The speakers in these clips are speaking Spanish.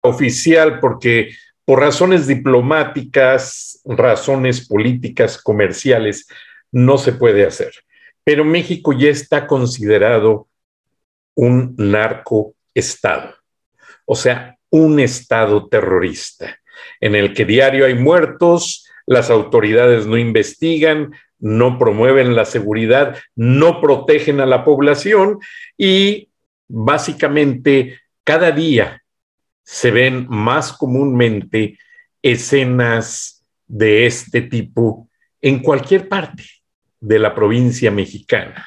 oficial porque por razones diplomáticas, razones políticas, comerciales, no se puede hacer. Pero México ya está considerado un narcoestado, o sea, un estado terrorista, en el que diario hay muertos, las autoridades no investigan, no promueven la seguridad, no protegen a la población y básicamente cada día se ven más comúnmente escenas de este tipo en cualquier parte de la provincia mexicana.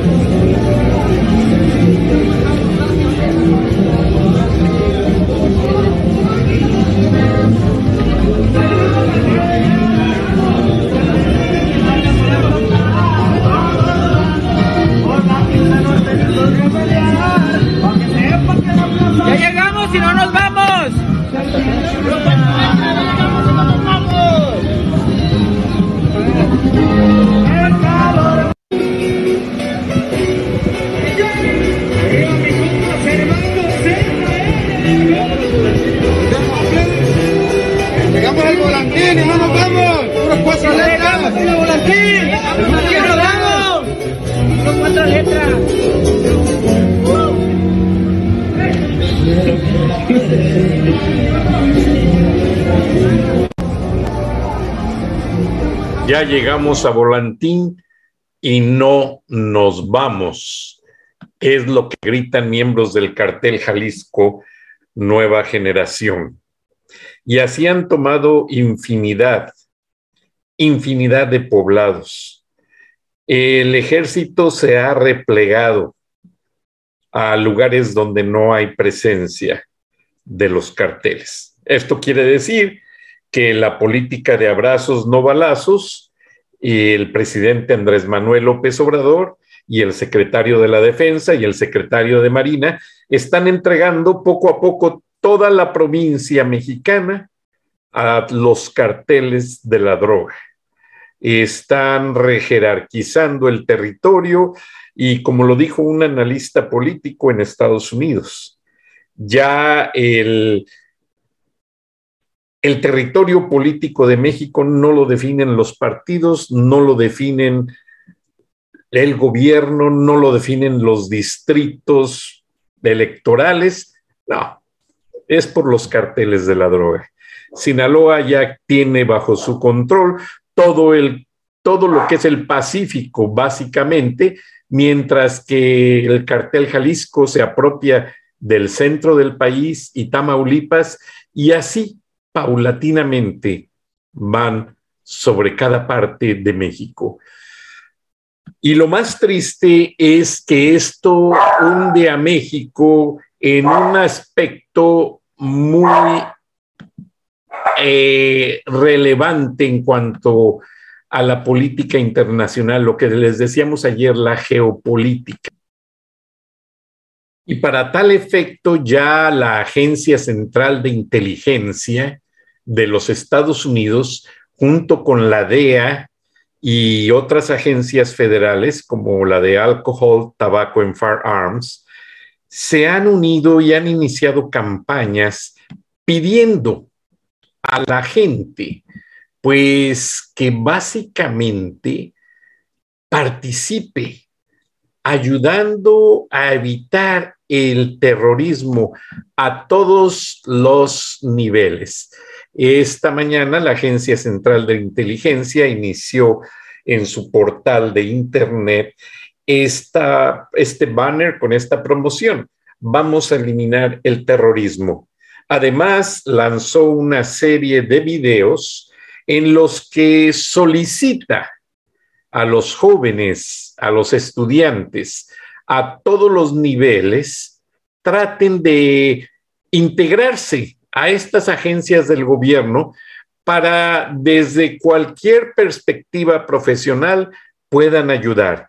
Ya llegamos a Volantín y no nos vamos. Es lo que gritan miembros del cartel Jalisco Nueva Generación. Y así han tomado infinidad, infinidad de poblados. El ejército se ha replegado a lugares donde no hay presencia de los carteles. Esto quiere decir que la política de abrazos no balazos y el presidente Andrés Manuel López Obrador y el secretario de la Defensa y el secretario de Marina están entregando poco a poco toda la provincia mexicana a los carteles de la droga. Están rejerarquizando el territorio y como lo dijo un analista político en Estados Unidos, ya el, el territorio político de México no lo definen los partidos, no lo definen el gobierno, no lo definen los distritos electorales, no, es por los carteles de la droga. Sinaloa ya tiene bajo su control todo el todo lo que es el Pacífico, básicamente, mientras que el cartel Jalisco se apropia del centro del país y Tamaulipas, y así paulatinamente van sobre cada parte de México. Y lo más triste es que esto hunde a México en un aspecto muy eh, relevante en cuanto a la política internacional, lo que les decíamos ayer, la geopolítica. Y para tal efecto, ya la Agencia Central de Inteligencia de los Estados Unidos, junto con la DEA y otras agencias federales como la de Alcohol, Tabaco and Firearms, se han unido y han iniciado campañas pidiendo a la gente, pues que básicamente participe ayudando a evitar el terrorismo a todos los niveles. Esta mañana la Agencia Central de Inteligencia inició en su portal de Internet esta, este banner con esta promoción. Vamos a eliminar el terrorismo. Además, lanzó una serie de videos en los que solicita a los jóvenes, a los estudiantes, a todos los niveles, traten de integrarse a estas agencias del gobierno para desde cualquier perspectiva profesional puedan ayudar,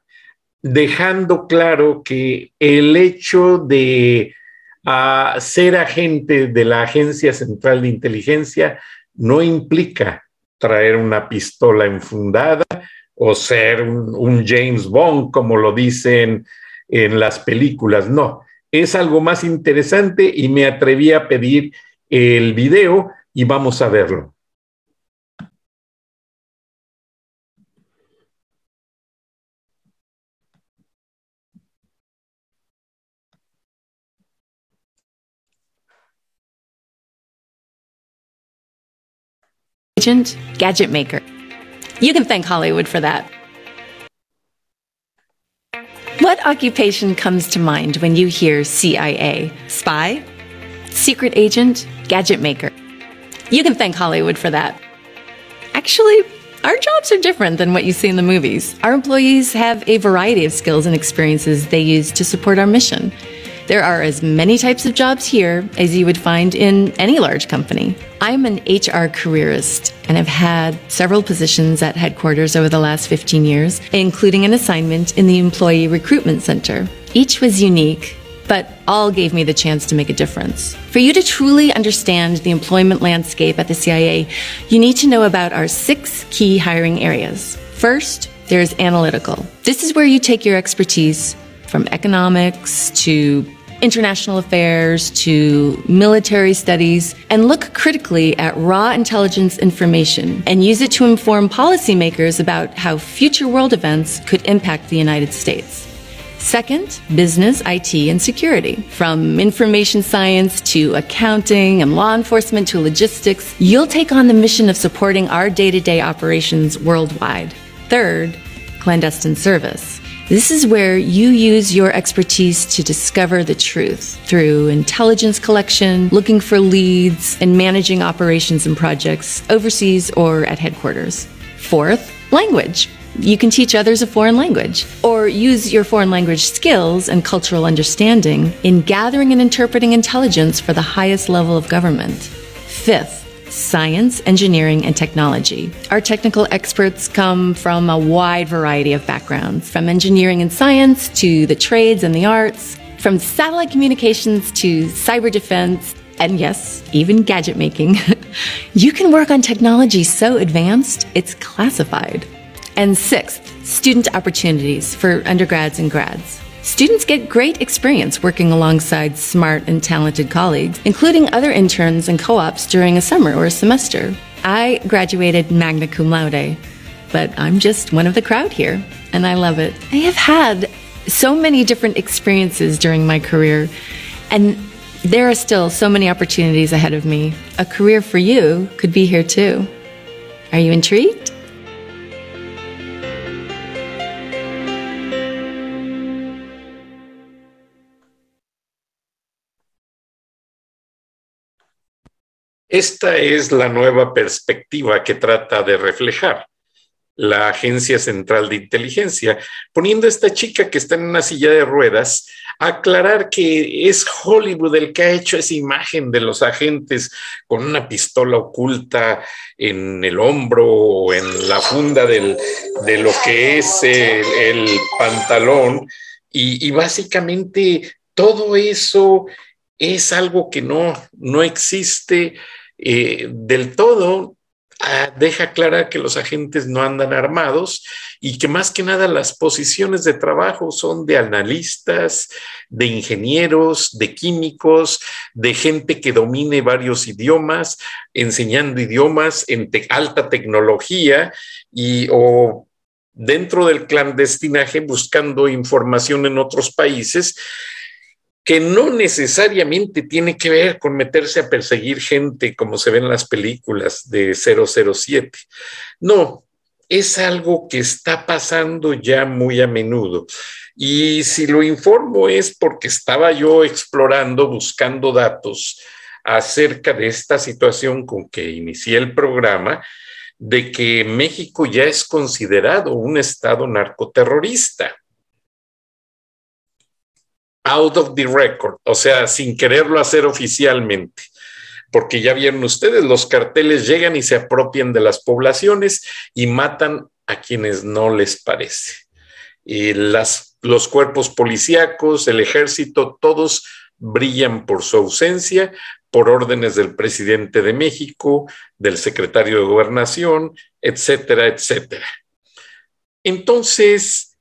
dejando claro que el hecho de uh, ser agente de la Agencia Central de Inteligencia no implica traer una pistola enfundada o ser un James Bond, como lo dicen en las películas. No, es algo más interesante y me atreví a pedir el video y vamos a verlo. Gadget maker. You can thank Hollywood for that. What occupation comes to mind when you hear CIA? Spy? Secret agent? Gadget maker? You can thank Hollywood for that. Actually, our jobs are different than what you see in the movies. Our employees have a variety of skills and experiences they use to support our mission. There are as many types of jobs here as you would find in any large company. I'm an HR careerist and have had several positions at headquarters over the last 15 years, including an assignment in the Employee Recruitment Center. Each was unique, but all gave me the chance to make a difference. For you to truly understand the employment landscape at the CIA, you need to know about our six key hiring areas. First, there's analytical. This is where you take your expertise from economics to international affairs to military studies and look critically at raw intelligence information and use it to inform policymakers about how future world events could impact the United States. Second, business, IT, and security. From information science to accounting and law enforcement to logistics, you'll take on the mission of supporting our day to day operations worldwide. Third, clandestine service. This is where you use your expertise to discover the truth through intelligence collection, looking for leads, and managing operations and projects overseas or at headquarters. Fourth, language. You can teach others a foreign language or use your foreign language skills and cultural understanding in gathering and interpreting intelligence for the highest level of government. Fifth, science, engineering, and technology. Our technical experts come from a wide variety of backgrounds, from engineering and science to the trades and the arts, from satellite communications to cyber defense, and yes, even gadget making. you can work on technology so advanced, it's classified. And sixth, student opportunities for undergrads and grads. Students get great experience working alongside smart and talented colleagues, including other interns and co ops during a summer or a semester. I graduated magna cum laude, but I'm just one of the crowd here, and I love it. I have had so many different experiences during my career, and there are still so many opportunities ahead of me. A career for you could be here too. Are you intrigued? Esta es la nueva perspectiva que trata de reflejar la Agencia Central de Inteligencia, poniendo a esta chica que está en una silla de ruedas a aclarar que es Hollywood el que ha hecho esa imagen de los agentes con una pistola oculta en el hombro o en la funda del, de lo que es el, pantalón. Y, y básicamente todo eso es algo que no, no existe eh, del todo Ah, deja clara que los agentes no andan armados y que más que nada las posiciones de trabajo son de analistas, de ingenieros, de químicos, de gente que domine varios idiomas, enseñando idiomas en alta tecnología y o dentro del clandestinaje buscando información en otros países que no necesariamente tiene que ver con meterse a perseguir gente como se ve en las películas de 007. No, es algo que está pasando ya muy a menudo. Y si lo informo es porque estaba yo explorando, buscando datos acerca de esta situación con que inicié el programa, de que México ya es considerado un estado narcoterrorista out of the record, o sea, sin quererlo hacer oficialmente. Porque ya vieron ustedes, los carteles llegan y se apropian de las poblaciones y matan a quienes no les parece. Y las, los cuerpos policíacos, el ejército, todos brillan por su ausencia, por órdenes del presidente de México, del secretario de gobernación, etcétera, etcétera. Entonces,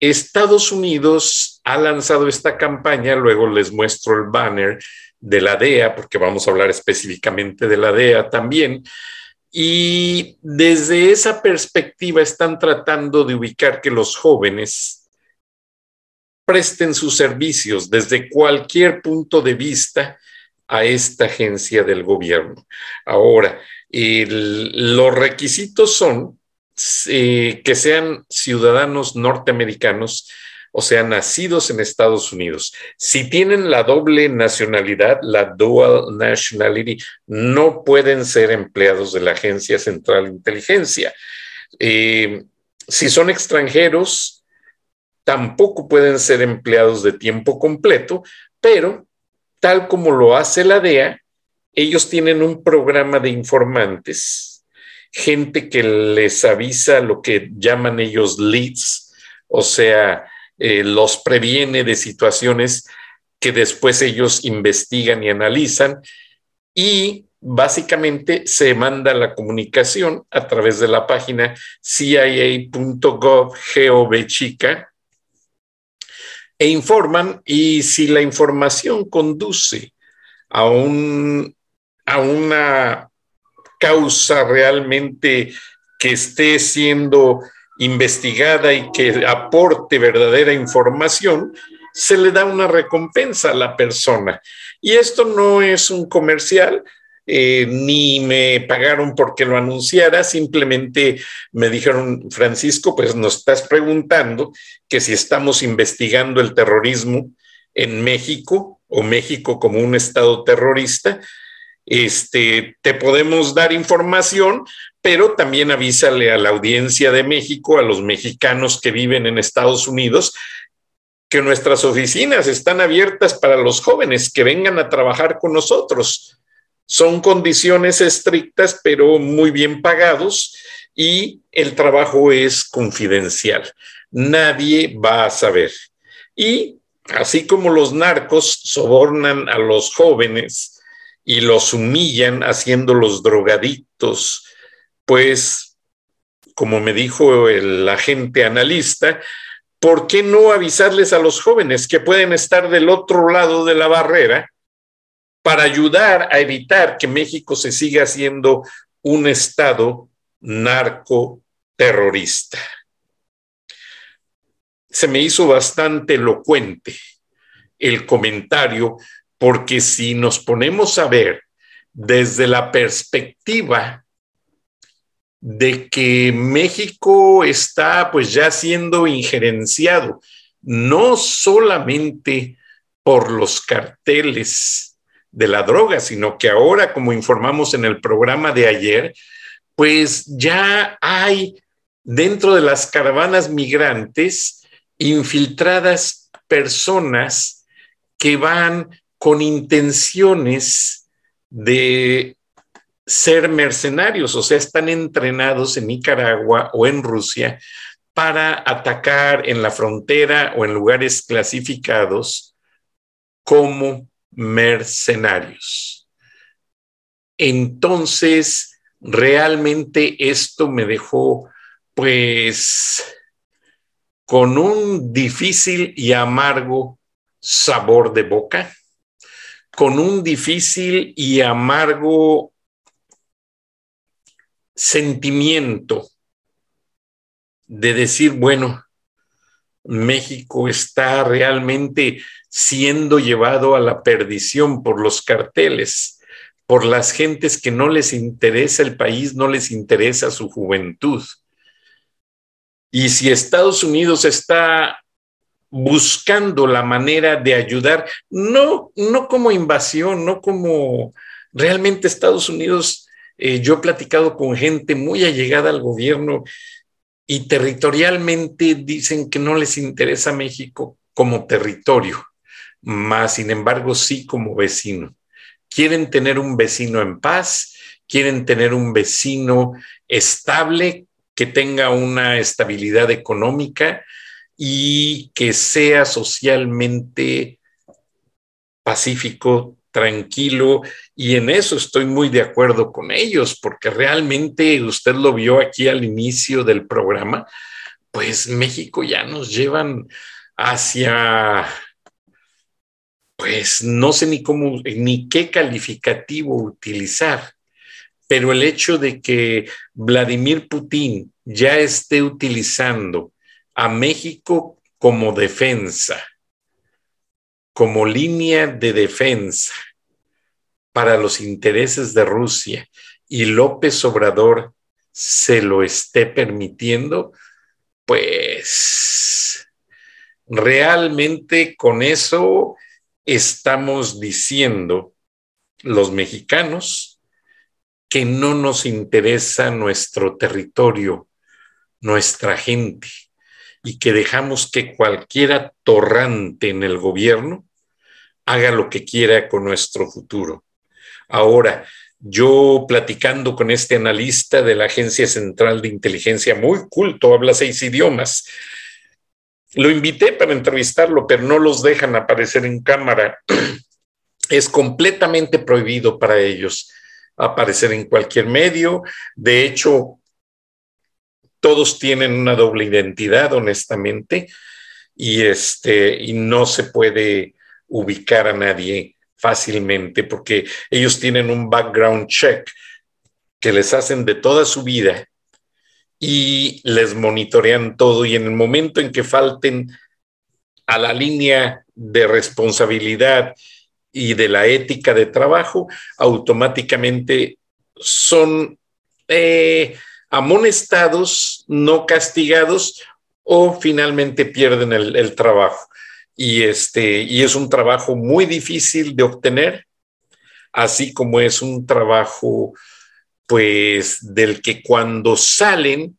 Estados Unidos ha lanzado esta campaña, luego les muestro el banner de la DEA, porque vamos a hablar específicamente de la DEA también, y desde esa perspectiva están tratando de ubicar que los jóvenes presten sus servicios desde cualquier punto de vista a esta agencia del gobierno. Ahora, los requisitos son eh, que sean ciudadanos norteamericanos, o sea, nacidos en Estados Unidos. Si tienen la doble nacionalidad, la dual nationality, no pueden ser empleados de la Agencia Central de Inteligencia. Eh, si son extranjeros, tampoco pueden ser empleados de tiempo completo, pero tal como lo hace la DEA, ellos tienen un programa de informantes gente que les avisa lo que llaman ellos leads, o sea, eh, los previene de situaciones que después ellos investigan y analizan y básicamente se manda la comunicación a través de la página cia.gov, chica, e informan y si la información conduce a, un, a una causa realmente que esté siendo investigada y que aporte verdadera información, se le da una recompensa a la persona. Y esto no es un comercial, eh, ni me pagaron porque lo anunciara, simplemente me dijeron, Francisco, pues nos estás preguntando que si estamos investigando el terrorismo en México o México como un estado terrorista, este, te podemos dar información, pero también avísale a la audiencia de México, a los mexicanos que viven en Estados Unidos, que nuestras oficinas están abiertas para los jóvenes que vengan a trabajar con nosotros. Son condiciones estrictas, pero muy bien pagados y el trabajo es confidencial. Nadie va a saber. Y así como los narcos sobornan a los jóvenes, y los humillan haciéndolos drogadictos, pues, como me dijo el agente analista, ¿por qué no avisarles a los jóvenes que pueden estar del otro lado de la barrera para ayudar a evitar que México se siga siendo un estado narcoterrorista? Se me hizo bastante elocuente el comentario porque si nos ponemos a ver desde la perspectiva de que México está pues ya siendo injerenciado, no solamente por los carteles de la droga, sino que ahora, como informamos en el programa de ayer, pues ya hay dentro de las caravanas migrantes infiltradas personas que van con intenciones de ser mercenarios, o sea, están entrenados en Nicaragua o en Rusia para atacar en la frontera o en lugares clasificados como mercenarios. Entonces, realmente esto me dejó pues con un difícil y amargo sabor de boca, con un difícil y amargo sentimiento de decir, bueno, México está realmente siendo llevado a la perdición por los carteles, por las gentes que no les interesa el país, no les interesa su juventud. Y si Estados Unidos está buscando la manera de ayudar, no, no como invasión, no como realmente Estados Unidos, eh, yo he platicado con gente muy allegada al gobierno y territorialmente dicen que no les interesa México como territorio, más sin embargo sí como vecino. Quieren tener un vecino en paz, quieren tener un vecino estable, que tenga una estabilidad económica y que sea socialmente pacífico, tranquilo, y en eso estoy muy de acuerdo con ellos, porque realmente usted lo vio aquí al inicio del programa, pues México ya nos llevan hacia, pues no sé ni cómo, ni qué calificativo utilizar, pero el hecho de que Vladimir Putin ya esté utilizando a México como defensa, como línea de defensa para los intereses de Rusia y López Obrador se lo esté permitiendo, pues realmente con eso estamos diciendo los mexicanos que no nos interesa nuestro territorio, nuestra gente, y que dejamos que cualquiera torrante en el gobierno haga lo que quiera con nuestro futuro. Ahora, yo platicando con este analista de la Agencia Central de Inteligencia, muy culto, habla seis idiomas, lo invité para entrevistarlo, pero no los dejan aparecer en cámara. Es completamente prohibido para ellos aparecer en cualquier medio. De hecho, todos tienen una doble identidad, honestamente, y, este, y no se puede ubicar a nadie fácilmente porque ellos tienen un background check que les hacen de toda su vida y les monitorean todo. Y en el momento en que falten a la línea de responsabilidad y de la ética de trabajo, automáticamente son eh, amonestados, no castigados o finalmente pierden el, trabajo. Y, este, y es un trabajo muy difícil de obtener, así como es un trabajo pues del que cuando salen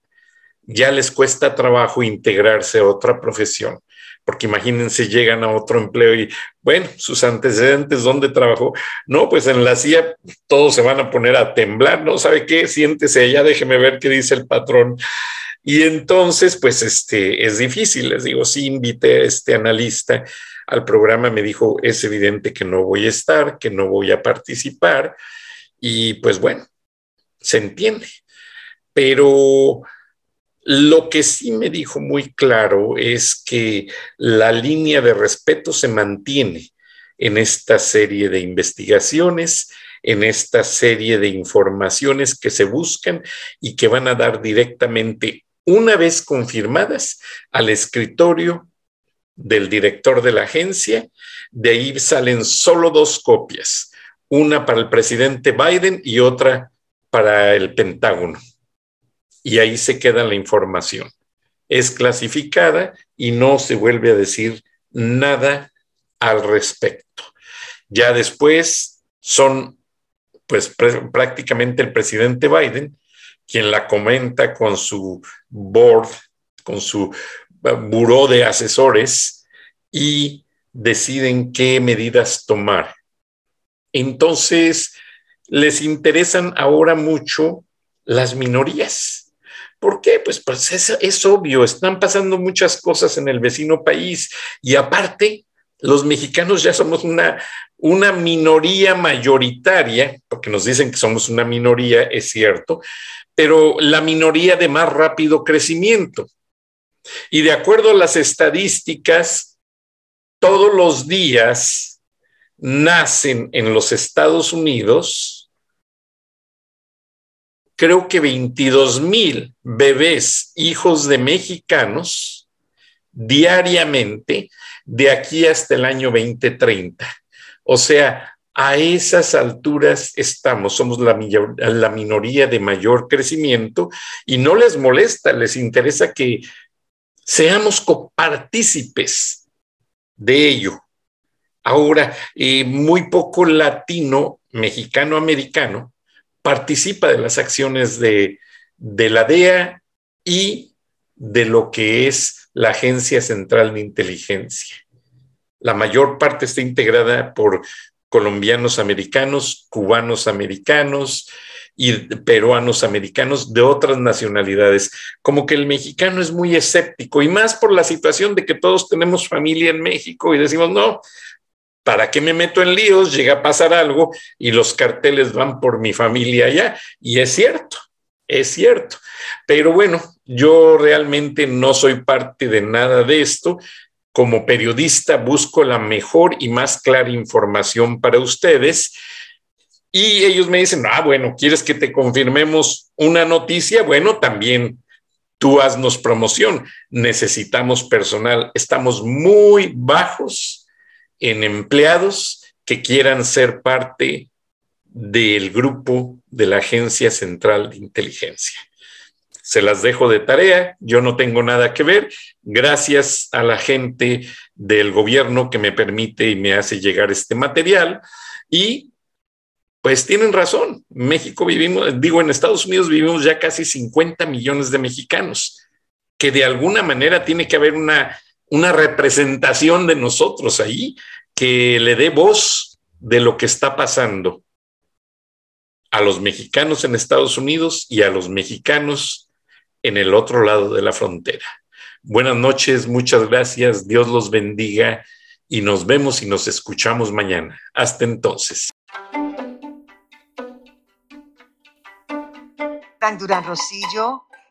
ya les cuesta trabajo integrarse a otra profesión porque imagínense, llegan a otro empleo y, bueno, sus antecedentes, ¿dónde trabajó? No, pues en la CIA todos se van a poner a temblar, ¿no? ¿Sabe qué? Siéntese allá, déjeme ver qué dice el patrón. Y entonces, pues, este, es difícil, les digo, sí invité a este analista al programa, me dijo, es evidente que no voy a estar, que no voy a participar, y pues bueno, se entiende. Pero lo que sí me dijo muy claro es que la línea de respeto se mantiene en esta serie de investigaciones, en esta serie de informaciones que se buscan y que van a dar directamente, una vez confirmadas, al escritorio del director de la agencia. De ahí salen solo dos copias, una para el presidente Biden y otra para el Pentágono y ahí se queda la información. Es clasificada y no se vuelve a decir nada al respecto. Ya después son pues prácticamente el presidente Biden quien la comenta con su board, con su eh, buró de asesores y deciden qué medidas tomar. Entonces, les interesan ahora mucho las minorías ¿Por qué? Pues, pues es, obvio, están pasando muchas cosas en el vecino país y aparte los mexicanos ya somos una, una minoría mayoritaria, porque nos dicen que somos una minoría, es cierto, pero la minoría de más rápido crecimiento. Y de acuerdo a las estadísticas, todos los días nacen en los Estados Unidos, creo que 22 mil bebés hijos de mexicanos diariamente de aquí hasta el año 2030. O sea, a esas alturas estamos, somos la, minoría de mayor crecimiento y no les molesta, les interesa que seamos copartícipes de ello. Ahora, eh, muy poco latino, mexicano, americano, participa de las acciones de, de la DEA y de lo que es la Agencia Central de Inteligencia. La mayor parte está integrada por colombianos americanos, cubanos americanos y peruanos americanos de otras nacionalidades. Como que el mexicano es muy escéptico y más por la situación de que todos tenemos familia en México y decimos, no, ¿para qué me meto en líos? Llega a pasar algo y los carteles van por mi familia allá. Y es cierto, es cierto. Pero bueno, yo realmente no soy parte de nada de esto. Como periodista busco la mejor y más clara información para ustedes. Y ellos me dicen, ah, bueno, ¿quieres que te confirmemos una noticia? Bueno, también tú haznos promoción. Necesitamos personal. Estamos muy bajos en empleados que quieran ser parte del grupo de la Agencia Central de Inteligencia. Se las dejo de tarea, yo no tengo nada que ver, gracias a la gente del gobierno que me permite y me hace llegar este material. Y pues tienen razón, México vivimos, digo, en Estados Unidos vivimos ya casi 50 millones de mexicanos, que de alguna manera tiene que haber una, una representación de nosotros ahí que le dé voz de lo que está pasando a los mexicanos en Estados Unidos y a los mexicanos en el otro lado de la frontera. Buenas noches, muchas gracias, Dios los bendiga y nos vemos y nos escuchamos mañana. Hasta entonces. Durán Rosillo